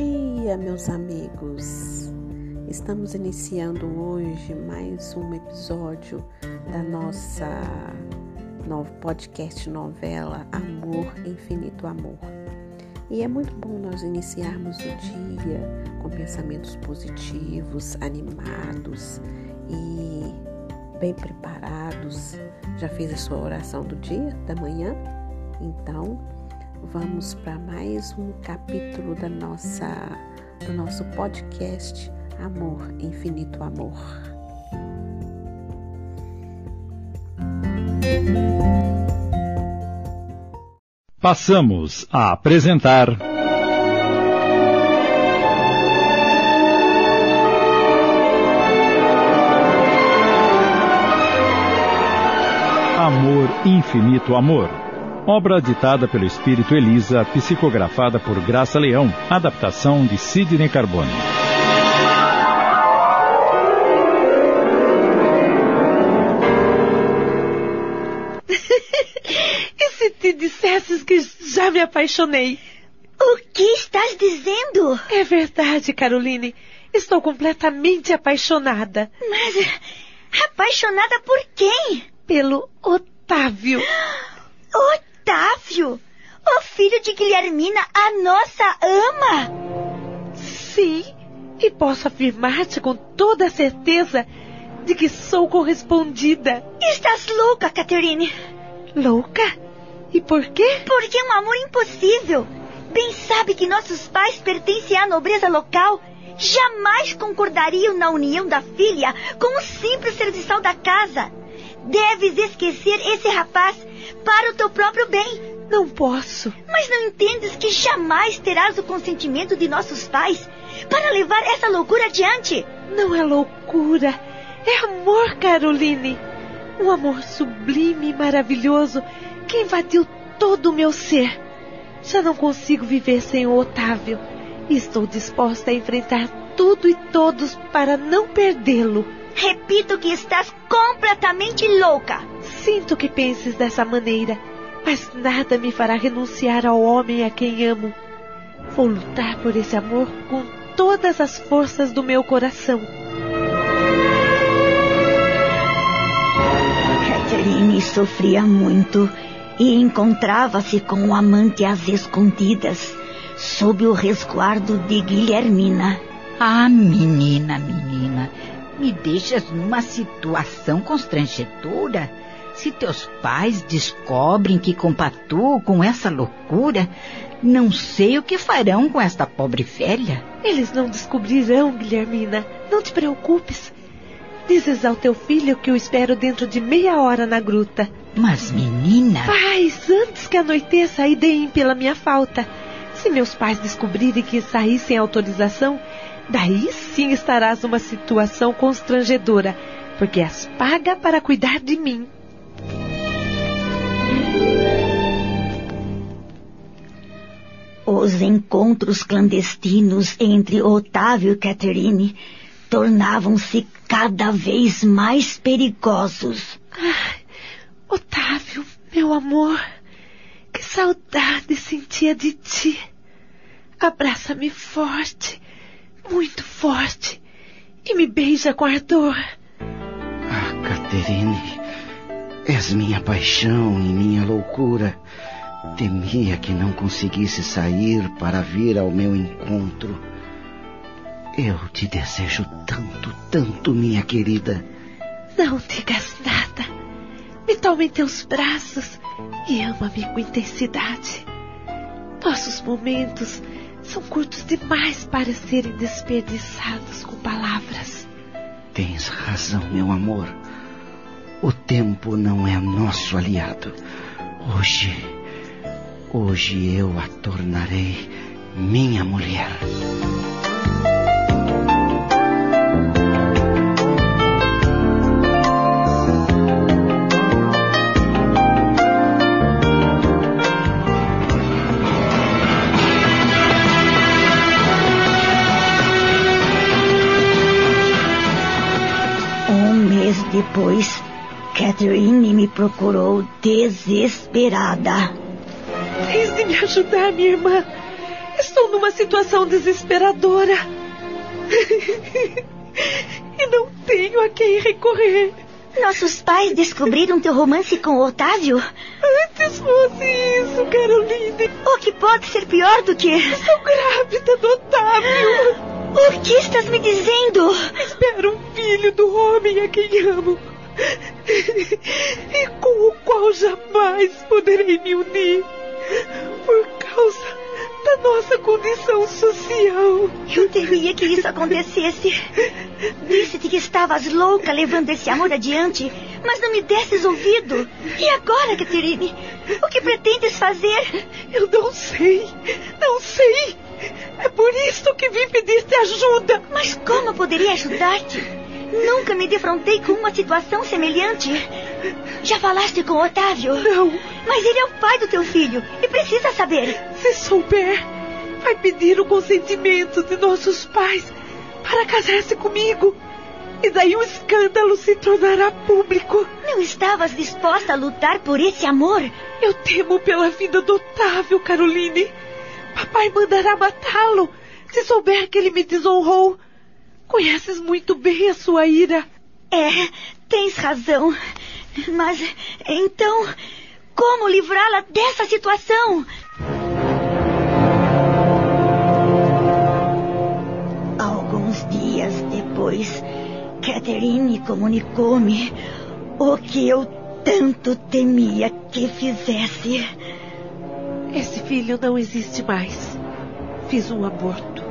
dia, meus amigos! Estamos iniciando hoje mais um episódio da nossa novo podcast novela Amor, Infinito Amor. E é muito bom nós iniciarmos o dia com pensamentos positivos, animados e bem preparados. Já fez a sua oração do dia, da manhã? Então, vamos para mais um capítulo da nossa do nosso podcast Amor, Infinito Amor. Passamos a apresentar Amor, Infinito Amor Obra ditada pelo espírito Elisa, psicografada por Graça Leão, adaptação de Sidney Carbone. e se te dissesses que já me apaixonei? O que estás dizendo? É verdade, Caroline. Estou completamente apaixonada. Mas apaixonada por quem? Pelo Otávio. Otávio? O filho de Guilhermina, a nossa ama? Sim, e posso afirmar-te com toda a certeza de que sou correspondida. Estás louca, Catherine. Louca? E por quê? Porque é um amor impossível. Bem sabe que nossos pais pertencem à nobreza local. Jamais concordariam na união da filha com o simples serviçal da casa. Deves esquecer esse rapaz para o teu próprio bem. Não posso. Mas não entendes que jamais terás o consentimento de nossos pais para levar essa loucura adiante? Não é loucura. É amor, Caroline. Um amor sublime e maravilhoso que invadiu todo o meu ser. Já não consigo viver sem o Otávio. E estou disposta a enfrentar tudo e todos para não perdê-lo. Repito que estás completamente louca. Sinto que penses dessa maneira, mas nada me fará renunciar ao homem a quem amo. Vou lutar por esse amor com todas as forças do meu coração. Catherine sofria muito e encontrava-se com o amante às escondidas, sob o resguardo de Guilhermina. Ah, menina, menina, me deixas numa situação constrangedora. Se teus pais descobrem que compatuo com essa loucura, não sei o que farão com esta pobre velha. Eles não descobrirão, Guilhermina. Não te preocupes. Dizes ao teu filho que o espero dentro de meia hora na gruta. Mas, menina. Faz antes que anoiteça e deem pela minha falta. Se meus pais descobrirem que saí sem autorização, daí sim estarás numa situação constrangedora, porque és paga para cuidar de mim. Os encontros clandestinos entre Otávio e Catherine tornavam-se cada vez mais perigosos. Ai, Otávio, meu amor, que saudade sentia de ti. Abraça-me forte, muito forte, e me beija com ardor. Ah, Catherine, és minha paixão e minha loucura. Temia que não conseguisse sair para vir ao meu encontro. Eu te desejo tanto, tanto, minha querida. Não digas nada. Me tome em teus braços e ama-me com intensidade. Nossos momentos são curtos demais para serem desperdiçados com palavras. Tens razão, meu amor. O tempo não é nosso aliado. Hoje, hoje eu a tornarei minha mulher. Um mês depois, Catherine me procurou desesperada. Tens de me ajudar, minha irmã. Estou numa situação desesperadora. e não tenho a quem recorrer. Nossos pais descobriram teu romance com o Otávio? Antes fosse isso, Caroline. O que pode ser pior do que. Estou grávida do Otávio. O que estás me dizendo? Espero um filho do homem a quem amo. E com o qual jamais poderei me unir. Por causa da nossa condição social. Eu temia que isso acontecesse. Disse-te que estavas louca levando esse amor adiante, mas não me desses ouvido. E agora, Caterine? O que pretendes fazer? Eu não sei. Não sei. É por isso que vim pedir-te ajuda. Mas como poderia ajudar-te? Nunca me defrontei com uma situação semelhante. Já falaste com Otávio? Não. Mas ele é o pai do teu filho e precisa saber. Se souber, vai pedir o consentimento de nossos pais para casar-se comigo. E daí o escândalo se tornará público. Não estavas disposta a lutar por esse amor? Eu temo pela vida do Otávio, Caroline. Papai mandará matá-lo se souber que ele me desonrou. Conheces muito bem a sua ira. É, tens razão. Mas então, como livrá-la dessa situação? Alguns dias depois, Catherine comunicou-me o que eu tanto temia que fizesse. Esse filho não existe mais. Fiz um aborto.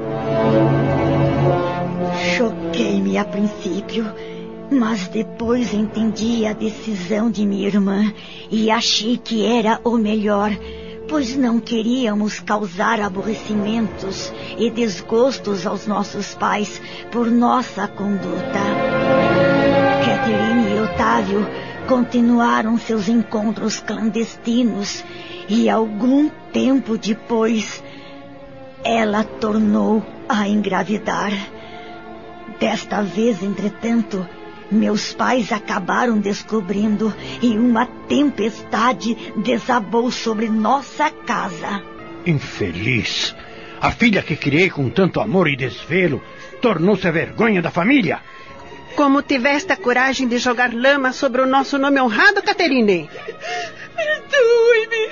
Choquei-me a princípio, mas depois entendi a decisão de minha irmã e achei que era o melhor, pois não queríamos causar aborrecimentos e desgostos aos nossos pais por nossa conduta. Catherine e Otávio continuaram seus encontros clandestinos e algum tempo depois ela tornou a engravidar. Desta vez, entretanto, meus pais acabaram descobrindo e uma tempestade desabou sobre nossa casa. Infeliz! A filha que criei com tanto amor e desvelo tornou-se a vergonha da família. Como tiveste a coragem de jogar lama sobre o nosso nome honrado, Caterine? Perdoe-me!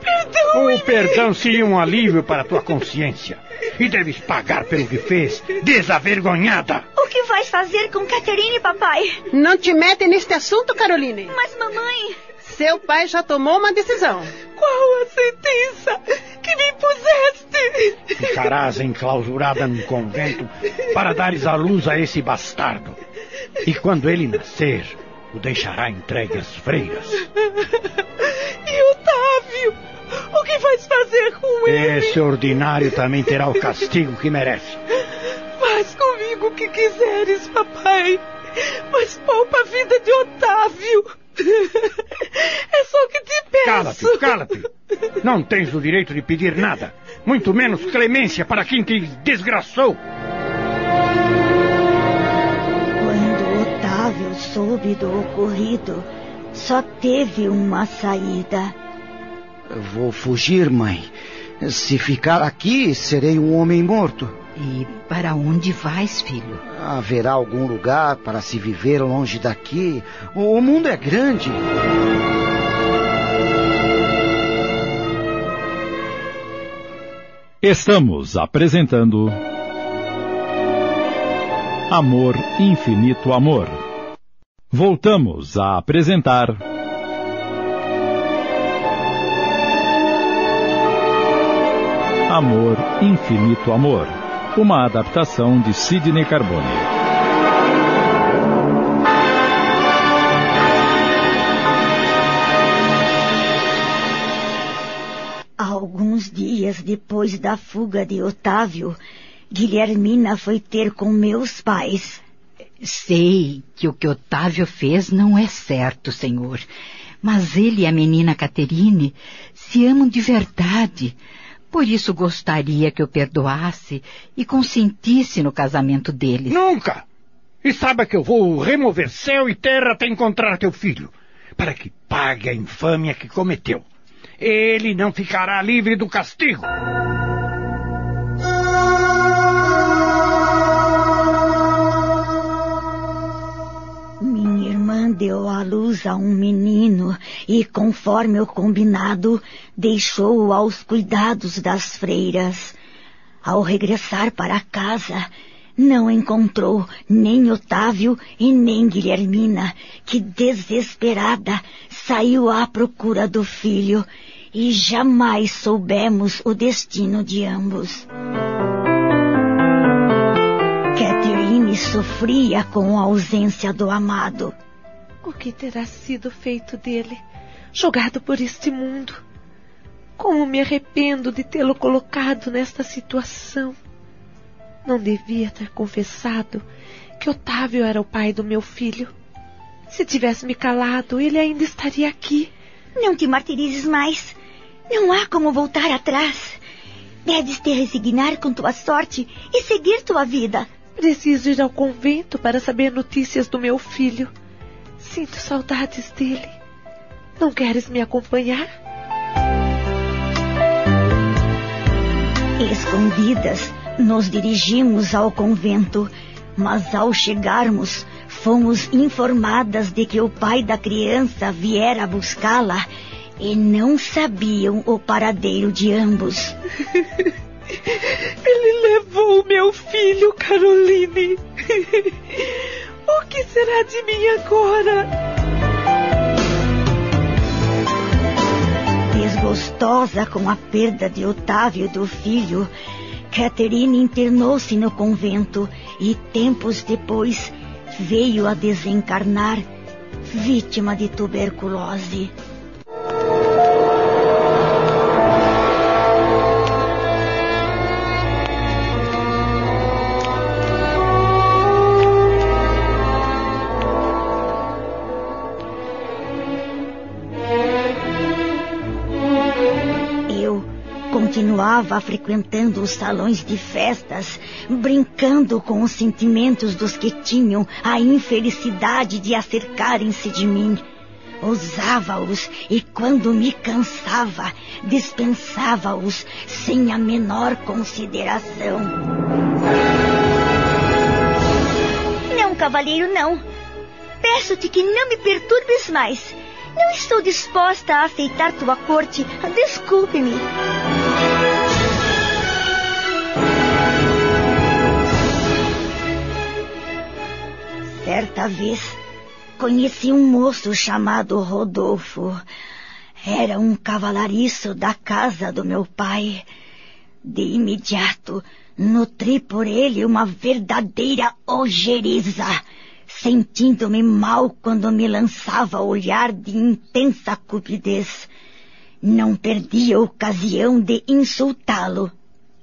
Perdoe-me! O perdão seria um alívio para tua consciência. E deves pagar pelo que fez, desavergonhada! O que vais fazer com Caterine, papai? Não te mete neste assunto, Caroline. Mas, mamãe. Seu pai já tomou uma decisão. Qual a sentença que me impuseste? Ficarás enclausurada num convento para dares a luz a esse bastardo. E quando ele nascer, o deixará entregue às freiras. Fazer com ele? Esse ordinário também terá o castigo que merece. Faz comigo o que quiseres, papai. Mas poupa a vida de Otávio. É só que te peço. Cala-te, cala-te. Não tens o direito de pedir nada. Muito menos clemência para quem te desgraçou. Quando Otávio soube do ocorrido, só teve uma saída. Vou fugir, mãe. Se ficar aqui, serei um homem morto. E para onde vais, filho? Haverá algum lugar para se viver longe daqui? O mundo é grande. Estamos apresentando. Amor, Infinito Amor. Voltamos a apresentar. Amor, Infinito Amor. Uma adaptação de Sidney Carbone. Alguns dias depois da fuga de Otávio, Guilhermina foi ter com meus pais. Sei que o que Otávio fez não é certo, senhor. Mas ele e a menina Caterine se amam de verdade. Por isso gostaria que eu perdoasse e consentisse no casamento deles. Nunca! E saiba que eu vou remover céu e terra até encontrar teu filho, para que pague a infâmia que cometeu. Ele não ficará livre do castigo. Deu à luz a um menino e, conforme o combinado, deixou-o aos cuidados das freiras. Ao regressar para casa, não encontrou nem Otávio e nem Guilhermina, que desesperada saiu à procura do filho e jamais soubemos o destino de ambos. Catherine sofria com a ausência do amado. O que terá sido feito dele, jogado por este mundo? Como me arrependo de tê-lo colocado nesta situação. Não devia ter confessado que Otávio era o pai do meu filho. Se tivesse me calado, ele ainda estaria aqui. Não te martirizes mais. Não há como voltar atrás. Deves te resignar com tua sorte e seguir tua vida. Preciso ir ao convento para saber notícias do meu filho. Sinto saudades dele. Não queres me acompanhar? Escondidas, nos dirigimos ao convento, mas ao chegarmos, fomos informadas de que o pai da criança viera buscá-la e não sabiam o paradeiro de ambos. Ele levou meu filho, Caroline. O que será de mim agora? Desgostosa com a perda de Otávio e do filho, Catherine internou-se no convento e tempos depois veio a desencarnar, vítima de tuberculose. Continuava frequentando os salões de festas, brincando com os sentimentos dos que tinham a infelicidade de acercarem-se de mim. Usava-os e, quando me cansava, dispensava-os sem a menor consideração. Não, cavalheiro, não. Peço-te que não me perturbes mais. Não estou disposta a aceitar tua corte. Desculpe-me. Certa vez, conheci um moço chamado Rodolfo. Era um cavalariço da casa do meu pai. De imediato, nutri por ele uma verdadeira ojeriza, sentindo-me mal quando me lançava olhar de intensa cupidez. Não perdi a ocasião de insultá-lo.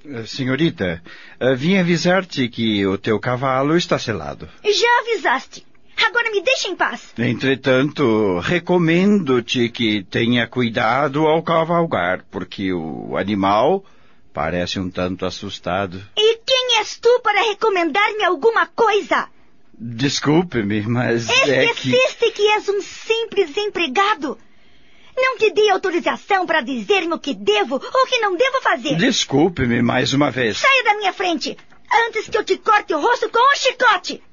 Eh, senhorita, eh, vim avisar-te que o teu cavalo está selado. Já avisaste. Agora me deixa em paz. Entretanto, recomendo-te que tenha cuidado ao cavalgar, porque o animal parece um tanto assustado. E quem és tu para recomendar-me alguma coisa? Desculpe-me, mas é que... Esqueceste que és um simples empregado. Não te dei autorização para dizer-me o que devo ou o que não devo fazer. Desculpe-me mais uma vez. Saia da minha frente, antes que eu te corte o rosto com um chicote.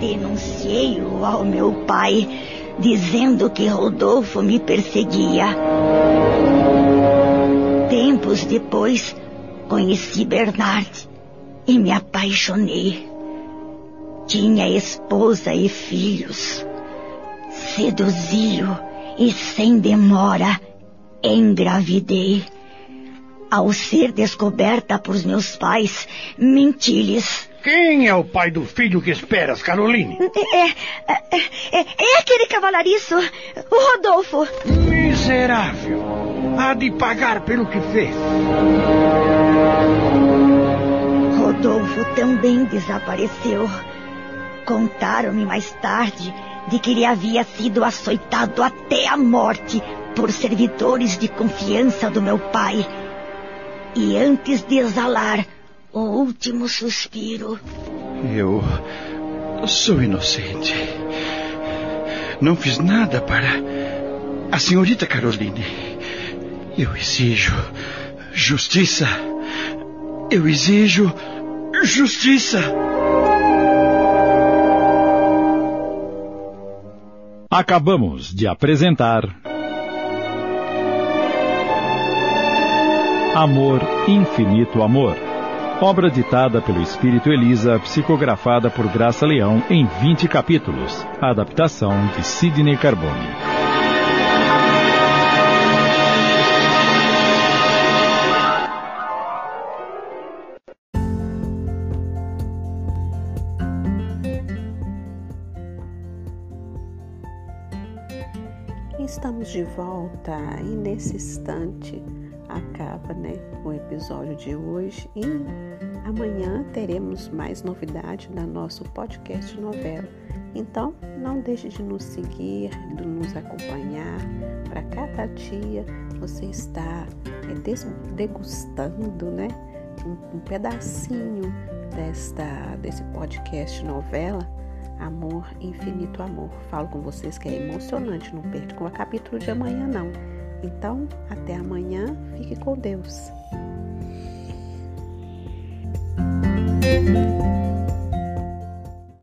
Denunciei-o ao meu pai, dizendo que Rodolfo me perseguia. Tempos depois, conheci Bernard e me apaixonei. Tinha esposa e filhos. Seduzi-o e, sem demora, engravidei. Ao ser descoberta por meus pais, menti-lhes. Quem é o pai do filho que esperas, Caroline? É, é, é, é aquele cavalariço, o Rodolfo. Miserável! Há de pagar pelo que fez. Rodolfo também desapareceu. Contaram-me mais tarde de que ele havia sido açoitado até a morte por servidores de confiança do meu pai. E antes de exalar o último suspiro. Eu sou inocente. Não fiz nada para a senhorita Caroline. Eu exijo justiça. Eu exijo justiça. Acabamos de apresentar. Amor, Infinito Amor. Obra ditada pelo Espírito Elisa, psicografada por Graça Leão em 20 capítulos. Adaptação de Sidney Carbone. Volta e nesse instante acaba né, o episódio de hoje e amanhã teremos mais novidades da nosso podcast novela. Então não deixe de nos seguir, de nos acompanhar. Para cada dia você está é, degustando né, um, um pedacinho desta, desse podcast novela Amor, infinito amor. Falo com vocês que é emocionante, não perca o capítulo de amanhã não. Então, até amanhã, fique com Deus.